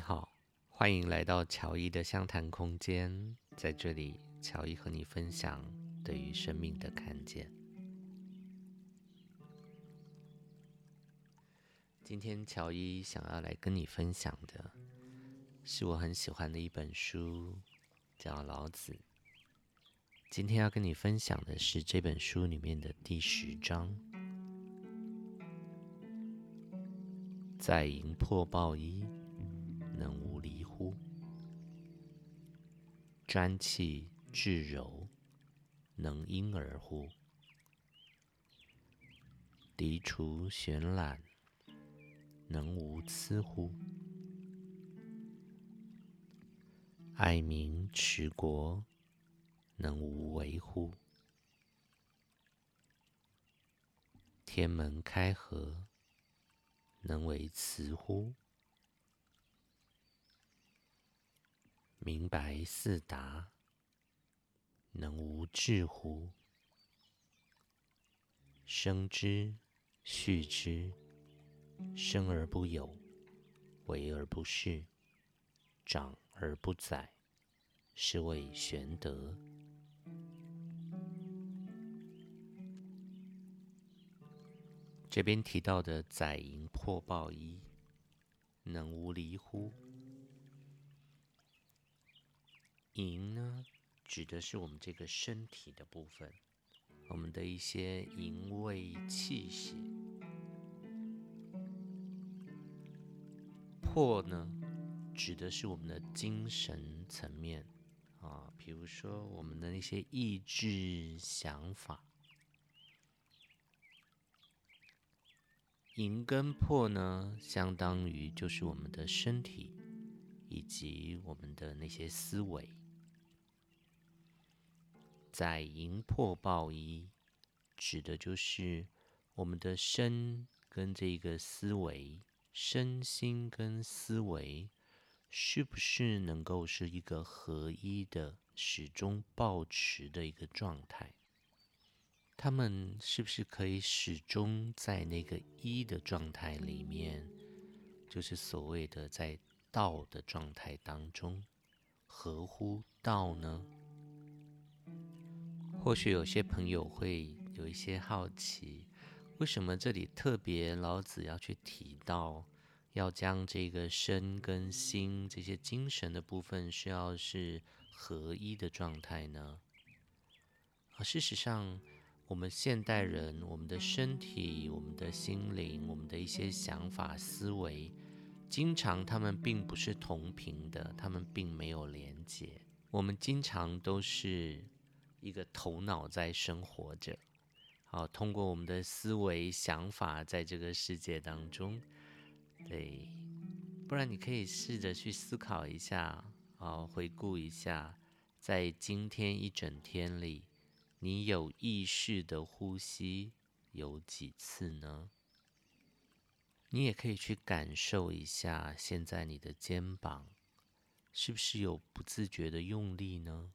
你好，欢迎来到乔伊的相谈空间。在这里，乔伊和你分享对于生命的看见。今天，乔伊想要来跟你分享的是我很喜欢的一本书，叫《老子》。今天要跟你分享的是这本书里面的第十章：“在营破抱衣。”瞻气致柔，能婴儿乎？涤除玄览，能无疵乎？爱民持国，能无为乎？天门开合，能为雌乎？明白四达，能无志乎？生之，畜之，生而不有，为而不恃，长而不宰，是谓玄德。这边提到的载营破暴衣，能无离乎？营呢，指的是我们这个身体的部分，我们的一些营卫器械。破呢，指的是我们的精神层面啊，比如说我们的那些意志想法。营跟破呢，相当于就是我们的身体以及我们的那些思维。载营破抱一，指的就是我们的身跟这个思维，身心跟思维，是不是能够是一个合一的，始终保持的一个状态？他们是不是可以始终在那个一的状态里面，就是所谓的在道的状态当中，合乎道呢？或许有些朋友会有一些好奇，为什么这里特别老子要去提到，要将这个身跟心这些精神的部分是要是合一的状态呢？而事实上，我们现代人，我们的身体、我们的心灵、我们的一些想法、思维，经常他们并不是同频的，他们并没有连接。我们经常都是。一个头脑在生活着，好，通过我们的思维想法，在这个世界当中，对，不然你可以试着去思考一下，啊，回顾一下，在今天一整天里，你有意识的呼吸有几次呢？你也可以去感受一下，现在你的肩膀是不是有不自觉的用力呢？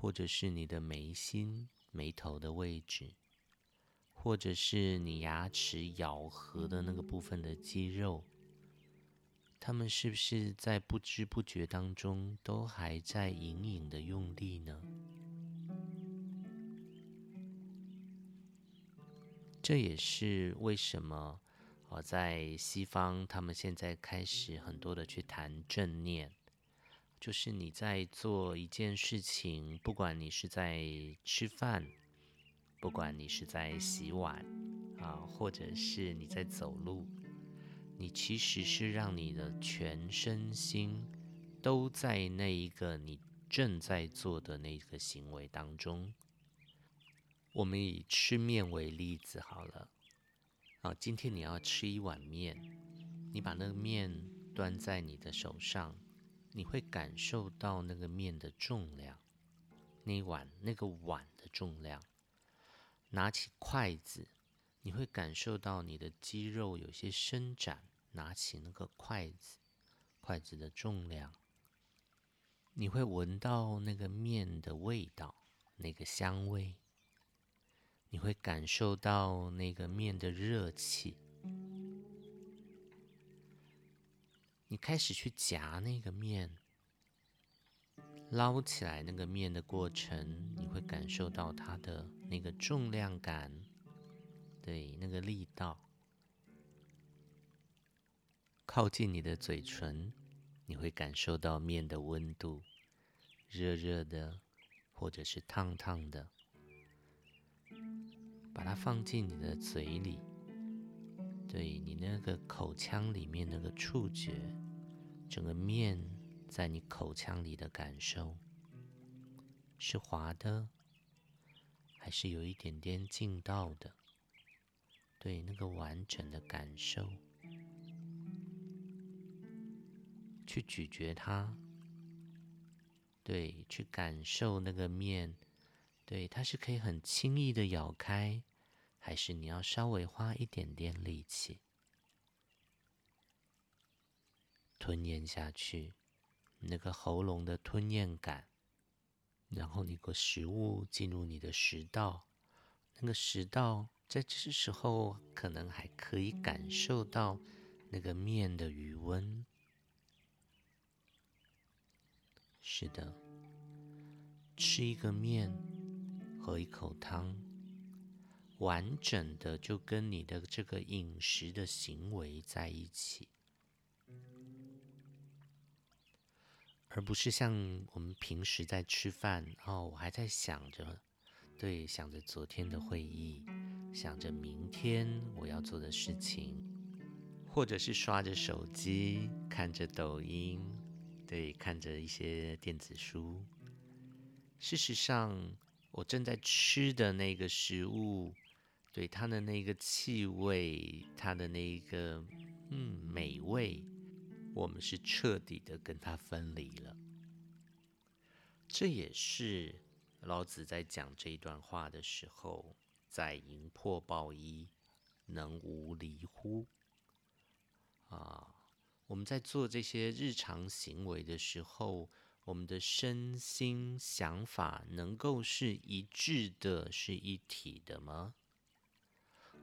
或者是你的眉心、眉头的位置，或者是你牙齿咬合的那个部分的肌肉，他们是不是在不知不觉当中都还在隐隐的用力呢？这也是为什么我在西方，他们现在开始很多的去谈正念。就是你在做一件事情，不管你是在吃饭，不管你是在洗碗啊，或者是你在走路，你其实是让你的全身心都在那一个你正在做的那个行为当中。我们以吃面为例子好了，啊，今天你要吃一碗面，你把那个面端在你的手上。你会感受到那个面的重量，那碗那个碗的重量。拿起筷子，你会感受到你的肌肉有些伸展。拿起那个筷子，筷子的重量。你会闻到那个面的味道，那个香味。你会感受到那个面的热气。你开始去夹那个面，捞起来那个面的过程，你会感受到它的那个重量感，对，那个力道。靠近你的嘴唇，你会感受到面的温度，热热的，或者是烫烫的。把它放进你的嘴里。对，你那个口腔里面那个触觉，整个面在你口腔里的感受，是滑的，还是有一点点劲道的？对，那个完整的感受，去咀嚼它，对，去感受那个面，对，它是可以很轻易的咬开。还是你要稍微花一点点力气吞咽下去，那个喉咙的吞咽感，然后那个食物进入你的食道，那个食道在这时候可能还可以感受到那个面的余温。是的，吃一个面，喝一口汤。完整的就跟你的这个饮食的行为在一起，而不是像我们平时在吃饭哦，我还在想着，对，想着昨天的会议，想着明天我要做的事情，或者是刷着手机，看着抖音，对，看着一些电子书。事实上，我正在吃的那个食物。对它的那个气味，它的那个嗯美味，我们是彻底的跟它分离了。这也是老子在讲这一段话的时候，在营破抱一，能无离乎？啊，我们在做这些日常行为的时候，我们的身心想法能够是一致的，是一体的吗？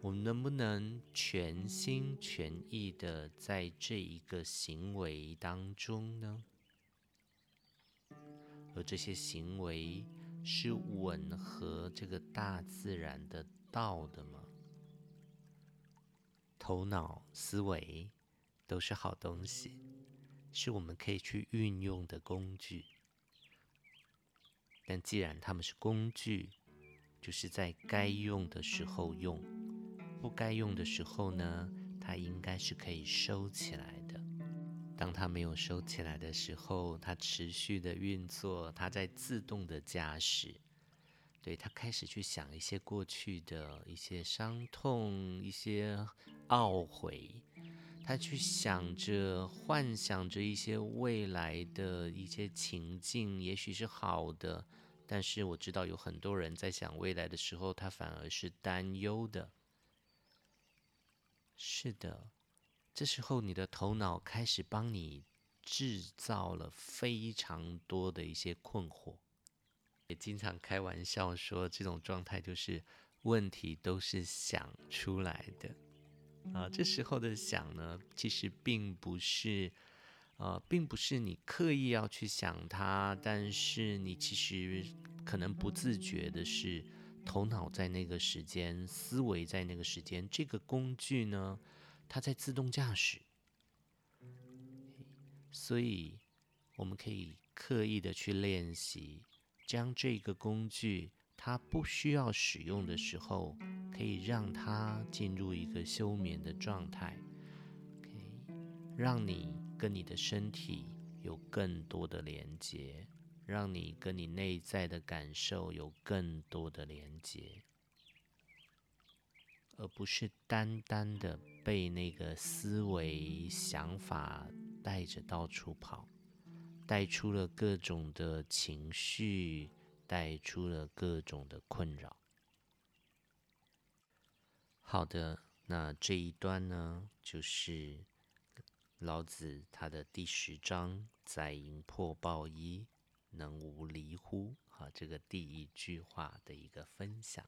我们能不能全心全意的在这一个行为当中呢？而这些行为是吻合这个大自然的道的吗？头脑思维都是好东西，是我们可以去运用的工具。但既然他们是工具，就是在该用的时候用。不该用的时候呢，它应该是可以收起来的。当它没有收起来的时候，它持续的运作，它在自动的驾驶。对，它开始去想一些过去的一些伤痛、一些懊悔，它去想着、幻想着一些未来的一些情境，也许是好的。但是我知道有很多人在想未来的时候，他反而是担忧的。是的，这时候你的头脑开始帮你制造了非常多的一些困惑，也经常开玩笑说，这种状态就是问题都是想出来的啊。这时候的想呢，其实并不是，呃，并不是你刻意要去想它，但是你其实可能不自觉的是。头脑在那个时间，思维在那个时间，这个工具呢，它在自动驾驶，所以我们可以刻意的去练习，将这个工具，它不需要使用的时候，可以让它进入一个休眠的状态，可以让你跟你的身体有更多的连接。让你跟你内在的感受有更多的连接，而不是单单的被那个思维想法带着到处跑，带出了各种的情绪，带出了各种的困扰。好的，那这一段呢，就是老子他的第十章“载营破抱一”。能无离乎？好，这个第一句话的一个分享。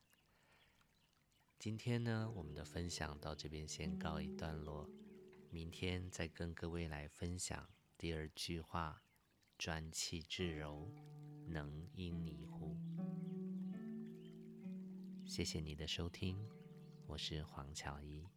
今天呢，我们的分享到这边先告一段落。明天再跟各位来分享第二句话：专气致柔，能因你乎？谢谢你的收听，我是黄巧怡。